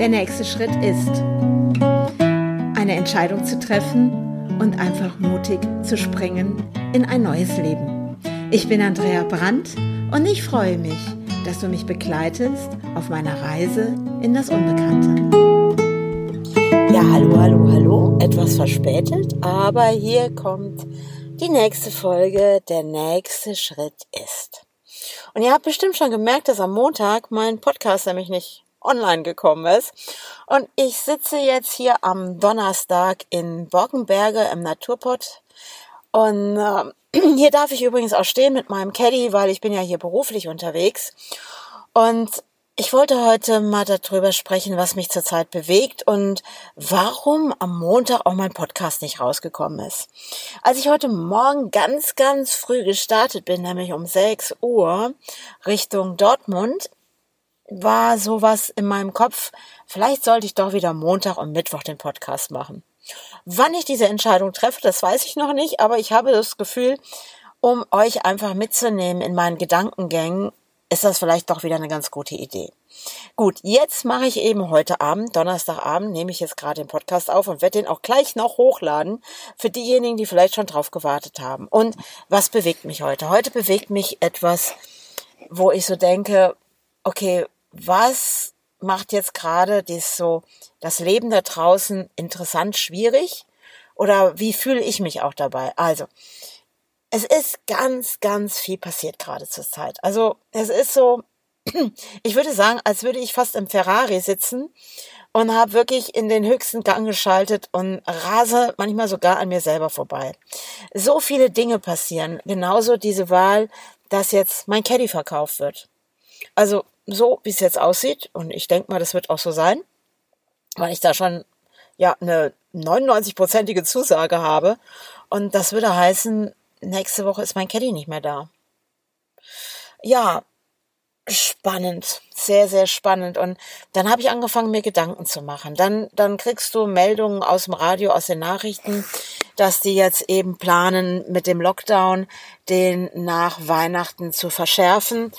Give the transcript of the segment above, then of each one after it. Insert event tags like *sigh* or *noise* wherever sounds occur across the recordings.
Der nächste Schritt ist, eine Entscheidung zu treffen und einfach mutig zu springen in ein neues Leben. Ich bin Andrea Brandt und ich freue mich, dass du mich begleitest auf meiner Reise in das Unbekannte. Ja, hallo, hallo, hallo. Etwas verspätet, aber hier kommt die nächste Folge. Der nächste Schritt ist. Und ihr habt bestimmt schon gemerkt, dass am Montag mein Podcast nämlich nicht online gekommen ist. Und ich sitze jetzt hier am Donnerstag in Borkenberge im Naturpott. Und äh, *clears throat* hier darf ich übrigens auch stehen mit meinem Caddy, weil ich bin ja hier beruflich unterwegs. Und ich wollte heute mal darüber sprechen, was mich zurzeit bewegt und warum am Montag auch mein Podcast nicht rausgekommen ist. Als ich heute Morgen ganz, ganz früh gestartet bin, nämlich um 6 Uhr Richtung Dortmund, war sowas in meinem Kopf, vielleicht sollte ich doch wieder Montag und Mittwoch den Podcast machen. Wann ich diese Entscheidung treffe, das weiß ich noch nicht, aber ich habe das Gefühl, um euch einfach mitzunehmen in meinen Gedankengängen, ist das vielleicht doch wieder eine ganz gute Idee. Gut, jetzt mache ich eben heute Abend, Donnerstagabend, nehme ich jetzt gerade den Podcast auf und werde den auch gleich noch hochladen für diejenigen, die vielleicht schon drauf gewartet haben. Und was bewegt mich heute? Heute bewegt mich etwas, wo ich so denke, okay, was macht jetzt gerade das so das Leben da draußen interessant, schwierig? Oder wie fühle ich mich auch dabei? Also, es ist ganz, ganz viel passiert gerade zur Zeit. Also es ist so, *clears throat* ich würde sagen, als würde ich fast im Ferrari sitzen und habe wirklich in den höchsten Gang geschaltet und rase manchmal sogar an mir selber vorbei. So viele Dinge passieren. Genauso diese Wahl, dass jetzt mein Caddy verkauft wird. Also so, wie es jetzt aussieht, und ich denke mal, das wird auch so sein, weil ich da schon ja eine 99-prozentige Zusage habe. Und das würde heißen, nächste Woche ist mein Caddy nicht mehr da. Ja, spannend, sehr, sehr spannend. Und dann habe ich angefangen, mir Gedanken zu machen. Dann, dann kriegst du Meldungen aus dem Radio, aus den Nachrichten, dass die jetzt eben planen, mit dem Lockdown den nach Weihnachten zu verschärfen.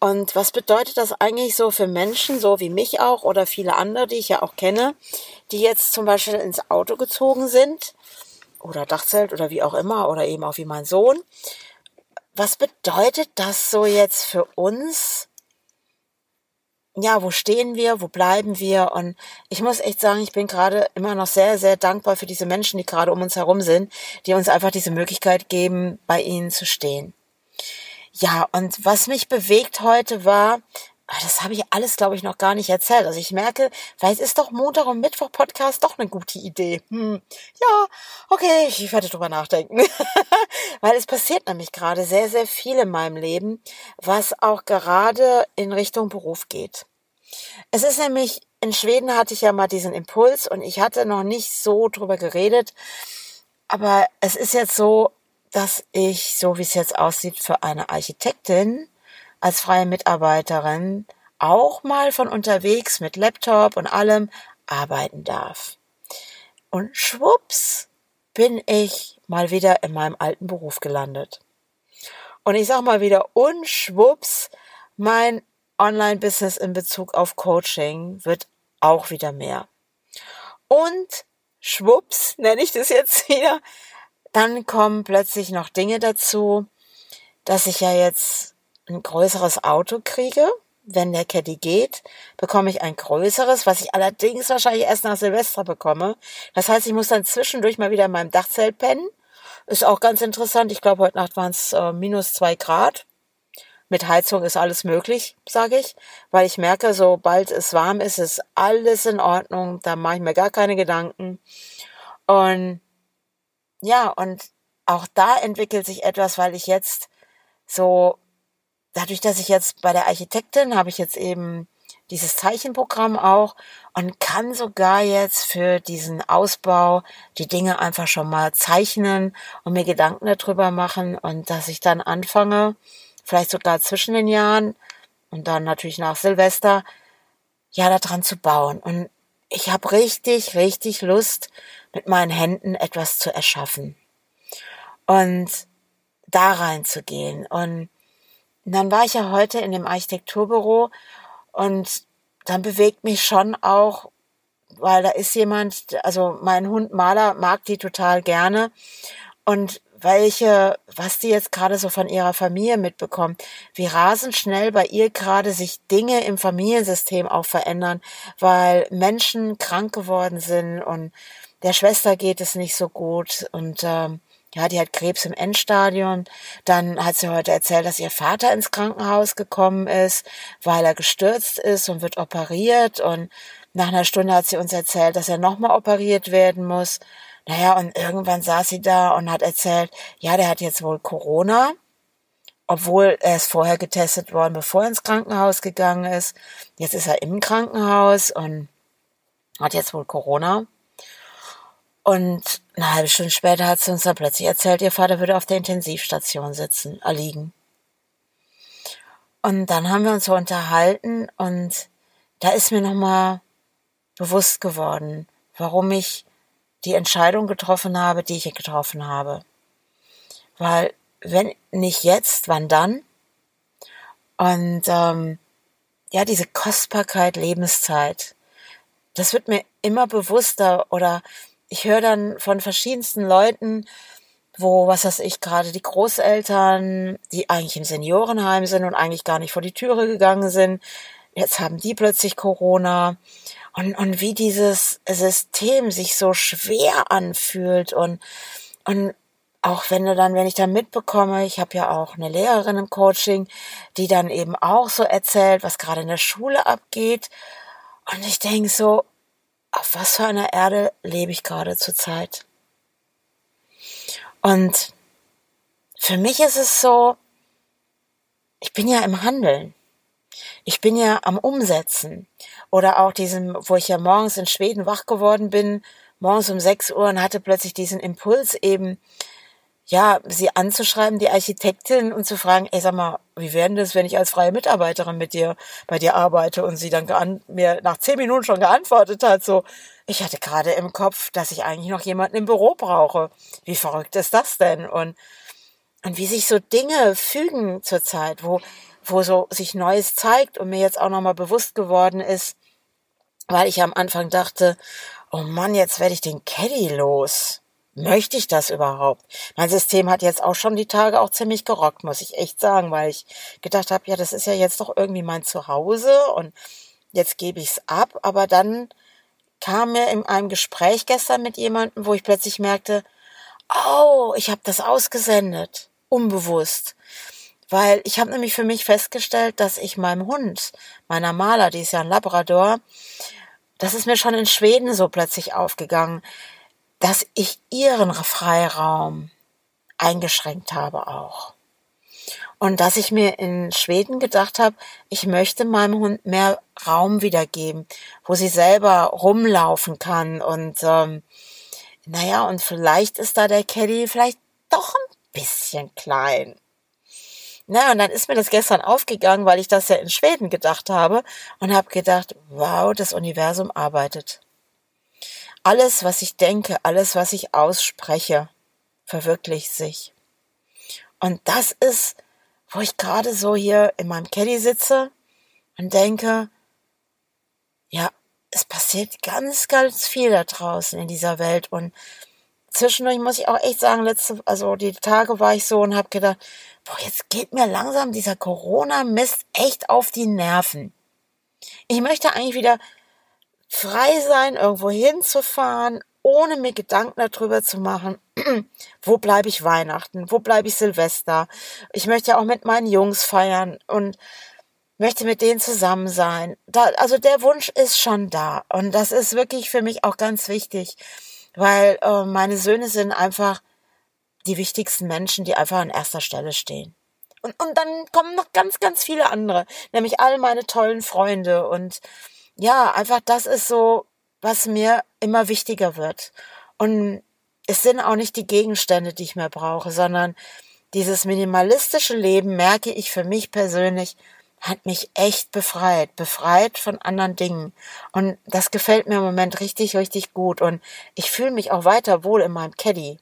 Und was bedeutet das eigentlich so für Menschen, so wie mich auch oder viele andere, die ich ja auch kenne, die jetzt zum Beispiel ins Auto gezogen sind oder Dachzelt oder wie auch immer oder eben auch wie mein Sohn. Was bedeutet das so jetzt für uns? Ja, wo stehen wir? Wo bleiben wir? Und ich muss echt sagen, ich bin gerade immer noch sehr, sehr dankbar für diese Menschen, die gerade um uns herum sind, die uns einfach diese Möglichkeit geben, bei ihnen zu stehen. Ja, und was mich bewegt heute war, Ah, das habe ich alles, glaube ich, noch gar nicht erzählt. Also ich merke, vielleicht ist doch Montag und Mittwoch Podcast doch eine gute Idee. Hm. Ja, okay, ich werde drüber nachdenken. *laughs* Weil es passiert nämlich gerade sehr, sehr viel in meinem Leben, was auch gerade in Richtung Beruf geht. Es ist nämlich, in Schweden hatte ich ja mal diesen Impuls und ich hatte noch nicht so drüber geredet. Aber es ist jetzt so, dass ich, so wie es jetzt aussieht, für eine Architektin als freie Mitarbeiterin auch mal von unterwegs mit Laptop und allem arbeiten darf. Und schwupps bin ich mal wieder in meinem alten Beruf gelandet. Und ich sag mal wieder, und schwupps, mein Online-Business in Bezug auf Coaching wird auch wieder mehr. Und schwupps, nenne ich das jetzt *laughs* wieder, dann kommen plötzlich noch Dinge dazu, dass ich ja jetzt ein größeres Auto kriege, wenn der Caddy geht, bekomme ich ein größeres, was ich allerdings wahrscheinlich erst nach Silvester bekomme. Das heißt, ich muss dann zwischendurch mal wieder in meinem Dachzelt pennen. Ist auch ganz interessant. Ich glaube, heute Nacht waren es äh, minus zwei Grad. Mit Heizung ist alles möglich, sage ich, weil ich merke, sobald es warm ist, ist alles in Ordnung. Da mache ich mir gar keine Gedanken. Und ja, und auch da entwickelt sich etwas, weil ich jetzt so dadurch, dass ich jetzt bei der Architektin habe ich jetzt eben dieses Zeichenprogramm auch und kann sogar jetzt für diesen Ausbau die Dinge einfach schon mal zeichnen und mir Gedanken darüber machen und dass ich dann anfange, vielleicht sogar zwischen den Jahren und dann natürlich nach Silvester, ja, daran zu bauen. Und ich habe richtig, richtig Lust, mit meinen Händen etwas zu erschaffen und da reinzugehen. Und dann war ich ja heute in dem Architekturbüro und dann bewegt mich schon auch, weil da ist jemand, also mein Hund Maler mag die total gerne. Und welche, was die jetzt gerade so von ihrer Familie mitbekommt, wie rasend schnell bei ihr gerade sich Dinge im Familiensystem auch verändern, weil Menschen krank geworden sind und der Schwester geht es nicht so gut und ähm, ja, die hat Krebs im Endstadium. Dann hat sie heute erzählt, dass ihr Vater ins Krankenhaus gekommen ist, weil er gestürzt ist und wird operiert. Und nach einer Stunde hat sie uns erzählt, dass er nochmal operiert werden muss. Naja, und irgendwann saß sie da und hat erzählt, ja, der hat jetzt wohl Corona, obwohl er ist vorher getestet worden, bevor er ins Krankenhaus gegangen ist. Jetzt ist er im Krankenhaus und hat jetzt wohl Corona. Und eine halbe Stunde später hat sie uns dann plötzlich erzählt, ihr Vater würde auf der Intensivstation sitzen, erliegen. Und dann haben wir uns so unterhalten und da ist mir nochmal bewusst geworden, warum ich die Entscheidung getroffen habe, die ich getroffen habe. Weil wenn nicht jetzt, wann dann? Und ähm, ja, diese Kostbarkeit Lebenszeit, das wird mir immer bewusster oder ich höre dann von verschiedensten Leuten, wo, was weiß ich, gerade die Großeltern, die eigentlich im Seniorenheim sind und eigentlich gar nicht vor die Türe gegangen sind, jetzt haben die plötzlich Corona. Und, und wie dieses System sich so schwer anfühlt. Und, und auch wenn du dann, wenn ich dann mitbekomme, ich habe ja auch eine Lehrerin im Coaching, die dann eben auch so erzählt, was gerade in der Schule abgeht. Und ich denke so, auf was für einer Erde lebe ich gerade zur Zeit? Und für mich ist es so, ich bin ja im Handeln. Ich bin ja am Umsetzen. Oder auch diesem, wo ich ja morgens in Schweden wach geworden bin, morgens um sechs Uhr und hatte plötzlich diesen Impuls eben, ja, sie anzuschreiben, die Architektin, und zu fragen, ey, sag mal, wie wäre das, wenn ich als freie Mitarbeiterin mit dir, bei dir arbeite? Und sie dann mir nach zehn Minuten schon geantwortet hat, so, ich hatte gerade im Kopf, dass ich eigentlich noch jemanden im Büro brauche. Wie verrückt ist das denn? Und, und wie sich so Dinge fügen zurzeit, wo, wo so sich Neues zeigt und mir jetzt auch nochmal bewusst geworden ist, weil ich am Anfang dachte, oh Mann, jetzt werde ich den Caddy los möchte ich das überhaupt? Mein System hat jetzt auch schon die Tage auch ziemlich gerockt, muss ich echt sagen, weil ich gedacht habe, ja, das ist ja jetzt doch irgendwie mein Zuhause und jetzt gebe ich es ab. Aber dann kam mir in einem Gespräch gestern mit jemandem, wo ich plötzlich merkte, oh, ich habe das ausgesendet, unbewusst. Weil ich habe nämlich für mich festgestellt, dass ich meinem Hund, meiner Maler, die ist ja ein Labrador, das ist mir schon in Schweden so plötzlich aufgegangen dass ich ihren Freiraum eingeschränkt habe auch. Und dass ich mir in Schweden gedacht habe, ich möchte meinem Hund mehr Raum wiedergeben, wo sie selber rumlaufen kann. Und ähm, naja, und vielleicht ist da der Caddy vielleicht doch ein bisschen klein. Na, und dann ist mir das gestern aufgegangen, weil ich das ja in Schweden gedacht habe und habe gedacht, wow, das Universum arbeitet. Alles, was ich denke, alles, was ich ausspreche, verwirklicht sich. Und das ist, wo ich gerade so hier in meinem Caddy sitze und denke, ja, es passiert ganz, ganz viel da draußen in dieser Welt und zwischendurch muss ich auch echt sagen, letzte, also die Tage war ich so und habe gedacht, boah, jetzt geht mir langsam dieser Corona-Mist echt auf die Nerven. Ich möchte eigentlich wieder frei sein, irgendwo hinzufahren, ohne mir Gedanken darüber zu machen, *clears throat* wo bleibe ich Weihnachten, wo bleibe ich Silvester. Ich möchte ja auch mit meinen Jungs feiern und möchte mit denen zusammen sein. Da, also der Wunsch ist schon da und das ist wirklich für mich auch ganz wichtig, weil äh, meine Söhne sind einfach die wichtigsten Menschen, die einfach an erster Stelle stehen. Und, und dann kommen noch ganz, ganz viele andere, nämlich all meine tollen Freunde und ja, einfach das ist so, was mir immer wichtiger wird. Und es sind auch nicht die Gegenstände, die ich mehr brauche, sondern dieses minimalistische Leben, merke ich für mich persönlich, hat mich echt befreit, befreit von anderen Dingen. Und das gefällt mir im Moment richtig, richtig gut. Und ich fühle mich auch weiter wohl in meinem Caddy.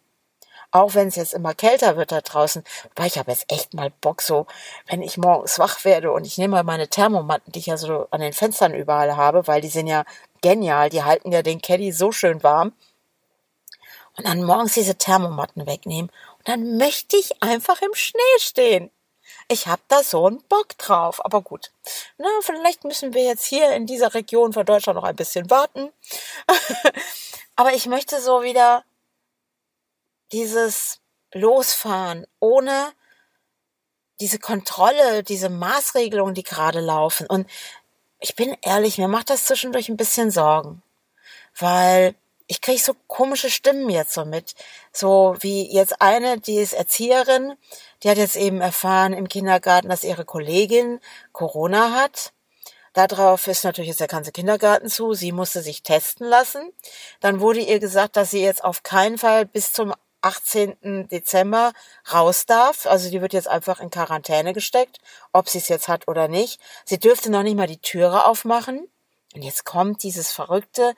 Auch wenn es jetzt immer kälter wird da draußen. Weil ich habe jetzt echt mal Bock so, wenn ich morgens wach werde und ich nehme mal meine Thermomatten, die ich ja so an den Fenstern überall habe, weil die sind ja genial. Die halten ja den Caddy so schön warm. Und dann morgens diese Thermomatten wegnehmen. Und dann möchte ich einfach im Schnee stehen. Ich habe da so einen Bock drauf. Aber gut. Na, vielleicht müssen wir jetzt hier in dieser Region von Deutschland noch ein bisschen warten. *laughs* Aber ich möchte so wieder dieses Losfahren ohne diese Kontrolle, diese Maßregelungen, die gerade laufen. Und ich bin ehrlich, mir macht das zwischendurch ein bisschen Sorgen, weil ich kriege so komische Stimmen jetzt so mit. So wie jetzt eine, die ist Erzieherin, die hat jetzt eben erfahren im Kindergarten, dass ihre Kollegin Corona hat. Darauf ist natürlich jetzt der ganze Kindergarten zu. Sie musste sich testen lassen. Dann wurde ihr gesagt, dass sie jetzt auf keinen Fall bis zum 18. Dezember raus darf. Also die wird jetzt einfach in Quarantäne gesteckt, ob sie es jetzt hat oder nicht. Sie dürfte noch nicht mal die Türe aufmachen. Und jetzt kommt dieses Verrückte.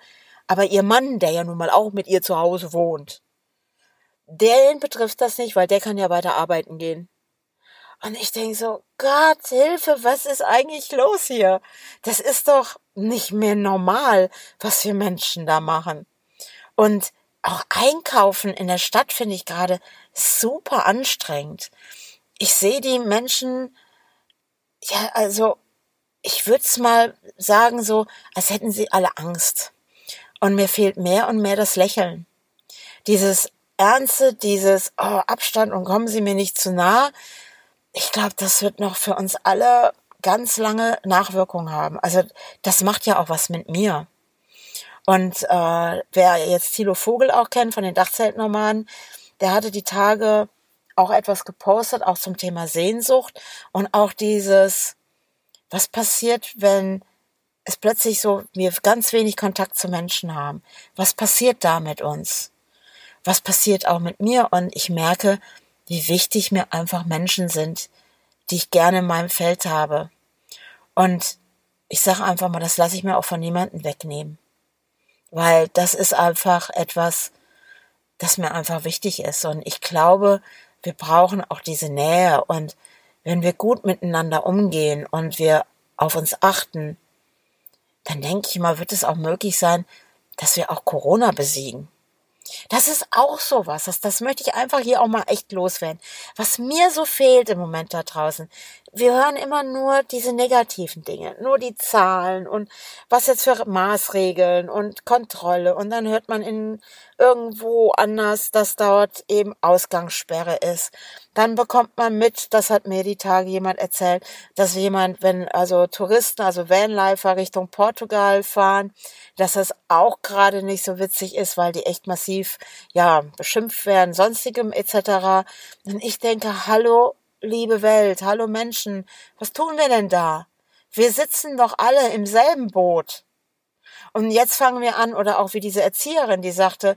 Aber ihr Mann, der ja nun mal auch mit ihr zu Hause wohnt, den betrifft das nicht, weil der kann ja weiter arbeiten gehen. Und ich denke so, Gott, Hilfe, was ist eigentlich los hier? Das ist doch nicht mehr normal, was wir Menschen da machen. Und auch einkaufen in der Stadt finde ich gerade super anstrengend. Ich sehe die Menschen, ja, also ich würde es mal sagen, so, als hätten sie alle Angst. Und mir fehlt mehr und mehr das Lächeln. Dieses Ernste, dieses oh, Abstand und kommen Sie mir nicht zu nah. Ich glaube, das wird noch für uns alle ganz lange Nachwirkungen haben. Also das macht ja auch was mit mir. Und äh, wer jetzt Thilo Vogel auch kennt von den Dachzeltnomaden, der hatte die Tage auch etwas gepostet, auch zum Thema Sehnsucht und auch dieses, was passiert, wenn es plötzlich so, wir ganz wenig Kontakt zu Menschen haben. Was passiert da mit uns? Was passiert auch mit mir? Und ich merke, wie wichtig mir einfach Menschen sind, die ich gerne in meinem Feld habe. Und ich sage einfach mal, das lasse ich mir auch von niemandem wegnehmen weil das ist einfach etwas, das mir einfach wichtig ist. Und ich glaube, wir brauchen auch diese Nähe. Und wenn wir gut miteinander umgehen und wir auf uns achten, dann denke ich mal, wird es auch möglich sein, dass wir auch Corona besiegen. Das ist auch sowas. Das, das möchte ich einfach hier auch mal echt loswerden. Was mir so fehlt im Moment da draußen. Wir hören immer nur diese negativen Dinge, nur die Zahlen und was jetzt für Maßregeln und Kontrolle. Und dann hört man in irgendwo anders, dass dort eben Ausgangssperre ist. Dann bekommt man mit, das hat mir die Tage jemand erzählt, dass jemand, wenn also Touristen, also Vanlifer Richtung Portugal fahren, dass das auch gerade nicht so witzig ist, weil die echt massiv, ja, beschimpft werden, sonstigem etc. Und ich denke, hallo, liebe Welt, hallo Menschen, was tun wir denn da? Wir sitzen doch alle im selben Boot. Und jetzt fangen wir an, oder auch wie diese Erzieherin, die sagte,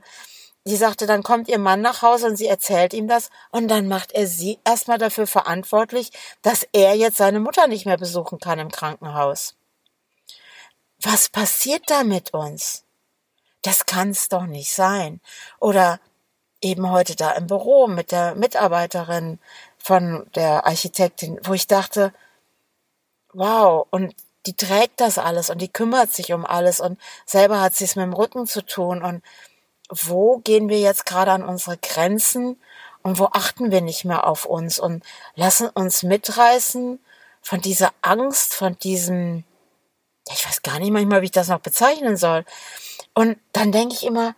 die sagte, dann kommt ihr Mann nach Hause und sie erzählt ihm das und dann macht er sie erstmal dafür verantwortlich, dass er jetzt seine Mutter nicht mehr besuchen kann im Krankenhaus. Was passiert da mit uns? Das kann's doch nicht sein. Oder eben heute da im Büro mit der Mitarbeiterin von der Architektin, wo ich dachte, wow, und die trägt das alles und die kümmert sich um alles und selber hat sie es mit dem Rücken zu tun und wo gehen wir jetzt gerade an unsere Grenzen und wo achten wir nicht mehr auf uns und lassen uns mitreißen von dieser Angst, von diesem, ich weiß gar nicht manchmal, wie ich das noch bezeichnen soll. Und dann denke ich immer,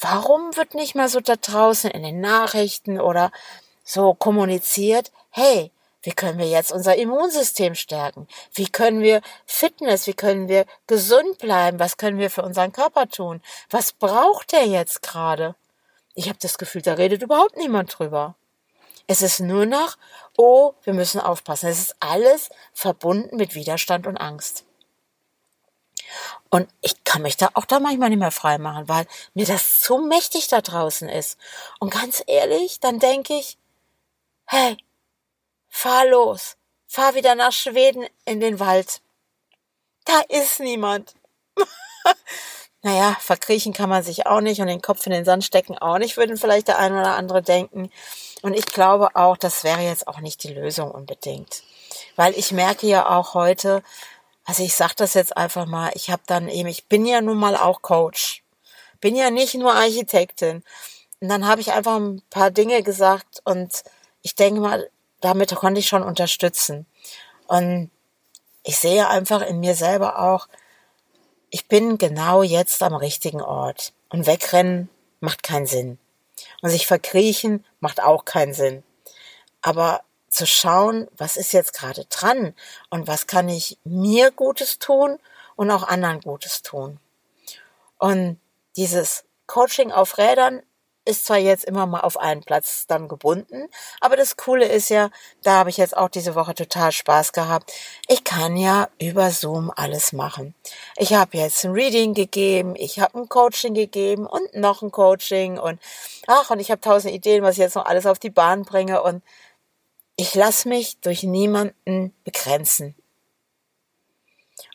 warum wird nicht mal so da draußen in den Nachrichten oder so kommuniziert, hey, wie können wir jetzt unser Immunsystem stärken? Wie können wir Fitness, wie können wir gesund bleiben? Was können wir für unseren Körper tun? Was braucht er jetzt gerade? Ich habe das Gefühl, da redet überhaupt niemand drüber. Es ist nur noch, oh, wir müssen aufpassen. Es ist alles verbunden mit Widerstand und Angst. Und ich kann mich da auch da manchmal nicht mehr frei machen, weil mir das zu mächtig da draußen ist. Und ganz ehrlich, dann denke ich, hey, fahr los, fahr wieder nach Schweden in den Wald. Da ist niemand. *laughs* naja, verkriechen kann man sich auch nicht und den Kopf in den Sand stecken auch nicht, würden vielleicht der eine oder andere denken. Und ich glaube auch, das wäre jetzt auch nicht die Lösung unbedingt. Weil ich merke ja auch heute, also ich sage das jetzt einfach mal, ich habe dann eben, ich bin ja nun mal auch Coach, bin ja nicht nur Architektin. Und dann habe ich einfach ein paar Dinge gesagt und ich denke mal, damit konnte ich schon unterstützen. Und ich sehe einfach in mir selber auch, ich bin genau jetzt am richtigen Ort. Und wegrennen macht keinen Sinn. Und sich verkriechen macht auch keinen Sinn. Aber zu schauen, was ist jetzt gerade dran und was kann ich mir Gutes tun und auch anderen Gutes tun. Und dieses Coaching auf Rädern ist zwar jetzt immer mal auf einen Platz dann gebunden, aber das Coole ist ja, da habe ich jetzt auch diese Woche total Spaß gehabt. Ich kann ja über Zoom alles machen. Ich habe jetzt ein Reading gegeben, ich habe ein Coaching gegeben und noch ein Coaching und ach, und ich habe tausend Ideen, was ich jetzt noch alles auf die Bahn bringe und ich lasse mich durch niemanden begrenzen.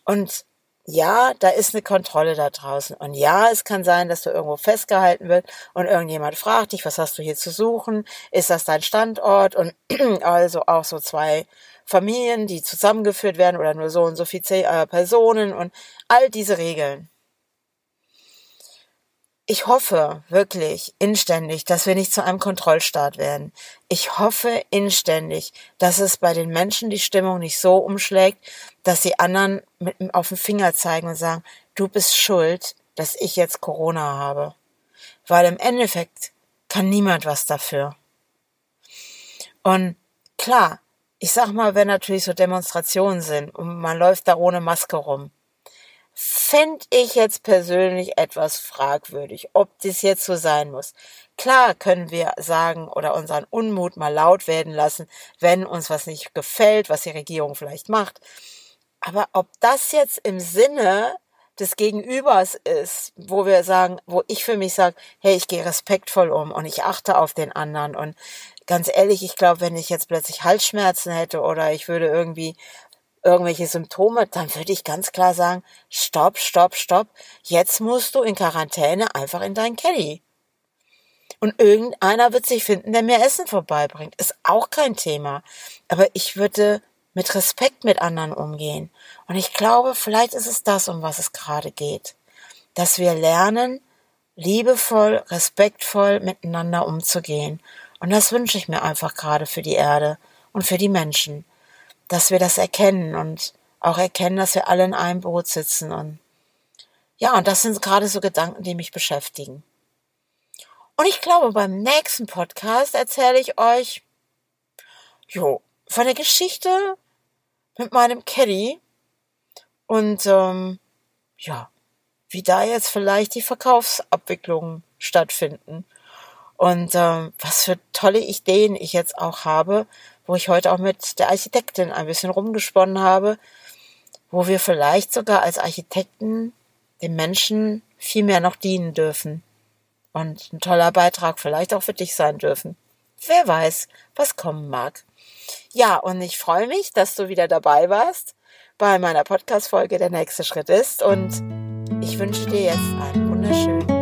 Und ja, da ist eine Kontrolle da draußen. Und ja, es kann sein, dass du irgendwo festgehalten wird und irgendjemand fragt dich, was hast du hier zu suchen? Ist das dein Standort? Und *clears throat* also auch so zwei Familien, die zusammengeführt werden oder nur so und so viele äh, Personen und all diese Regeln ich hoffe wirklich inständig, dass wir nicht zu einem Kontrollstaat werden. Ich hoffe inständig, dass es bei den Menschen die Stimmung nicht so umschlägt, dass sie anderen mit auf den Finger zeigen und sagen, du bist schuld, dass ich jetzt Corona habe. Weil im Endeffekt kann niemand was dafür. Und klar, ich sag mal, wenn natürlich so Demonstrationen sind und man läuft da ohne Maske rum, fände ich jetzt persönlich etwas fragwürdig, ob das jetzt so sein muss. Klar können wir sagen oder unseren Unmut mal laut werden lassen, wenn uns was nicht gefällt, was die Regierung vielleicht macht. Aber ob das jetzt im Sinne des Gegenübers ist, wo wir sagen, wo ich für mich sage, hey, ich gehe respektvoll um und ich achte auf den anderen und ganz ehrlich, ich glaube, wenn ich jetzt plötzlich Halsschmerzen hätte oder ich würde irgendwie irgendwelche Symptome, dann würde ich ganz klar sagen, stopp, stopp, stopp, jetzt musst du in Quarantäne einfach in dein Caddy. Und irgendeiner wird sich finden, der mir Essen vorbeibringt. Ist auch kein Thema. Aber ich würde mit Respekt mit anderen umgehen. Und ich glaube, vielleicht ist es das, um was es gerade geht. Dass wir lernen, liebevoll, respektvoll miteinander umzugehen. Und das wünsche ich mir einfach gerade für die Erde und für die Menschen dass wir das erkennen und auch erkennen, dass wir alle in einem Boot sitzen und ja, und das sind gerade so Gedanken, die mich beschäftigen. Und ich glaube, beim nächsten Podcast erzähle ich euch, jo, von der Geschichte mit meinem Caddy und ähm, ja, wie da jetzt vielleicht die Verkaufsabwicklungen stattfinden und ähm, was für tolle Ideen ich jetzt auch habe, wo ich heute auch mit der Architektin ein bisschen rumgesponnen habe, wo wir vielleicht sogar als Architekten den Menschen viel mehr noch dienen dürfen und ein toller Beitrag vielleicht auch für dich sein dürfen. Wer weiß, was kommen mag. Ja, und ich freue mich, dass du wieder dabei warst bei meiner Podcast-Folge Der nächste Schritt ist und ich wünsche dir jetzt einen wunderschönen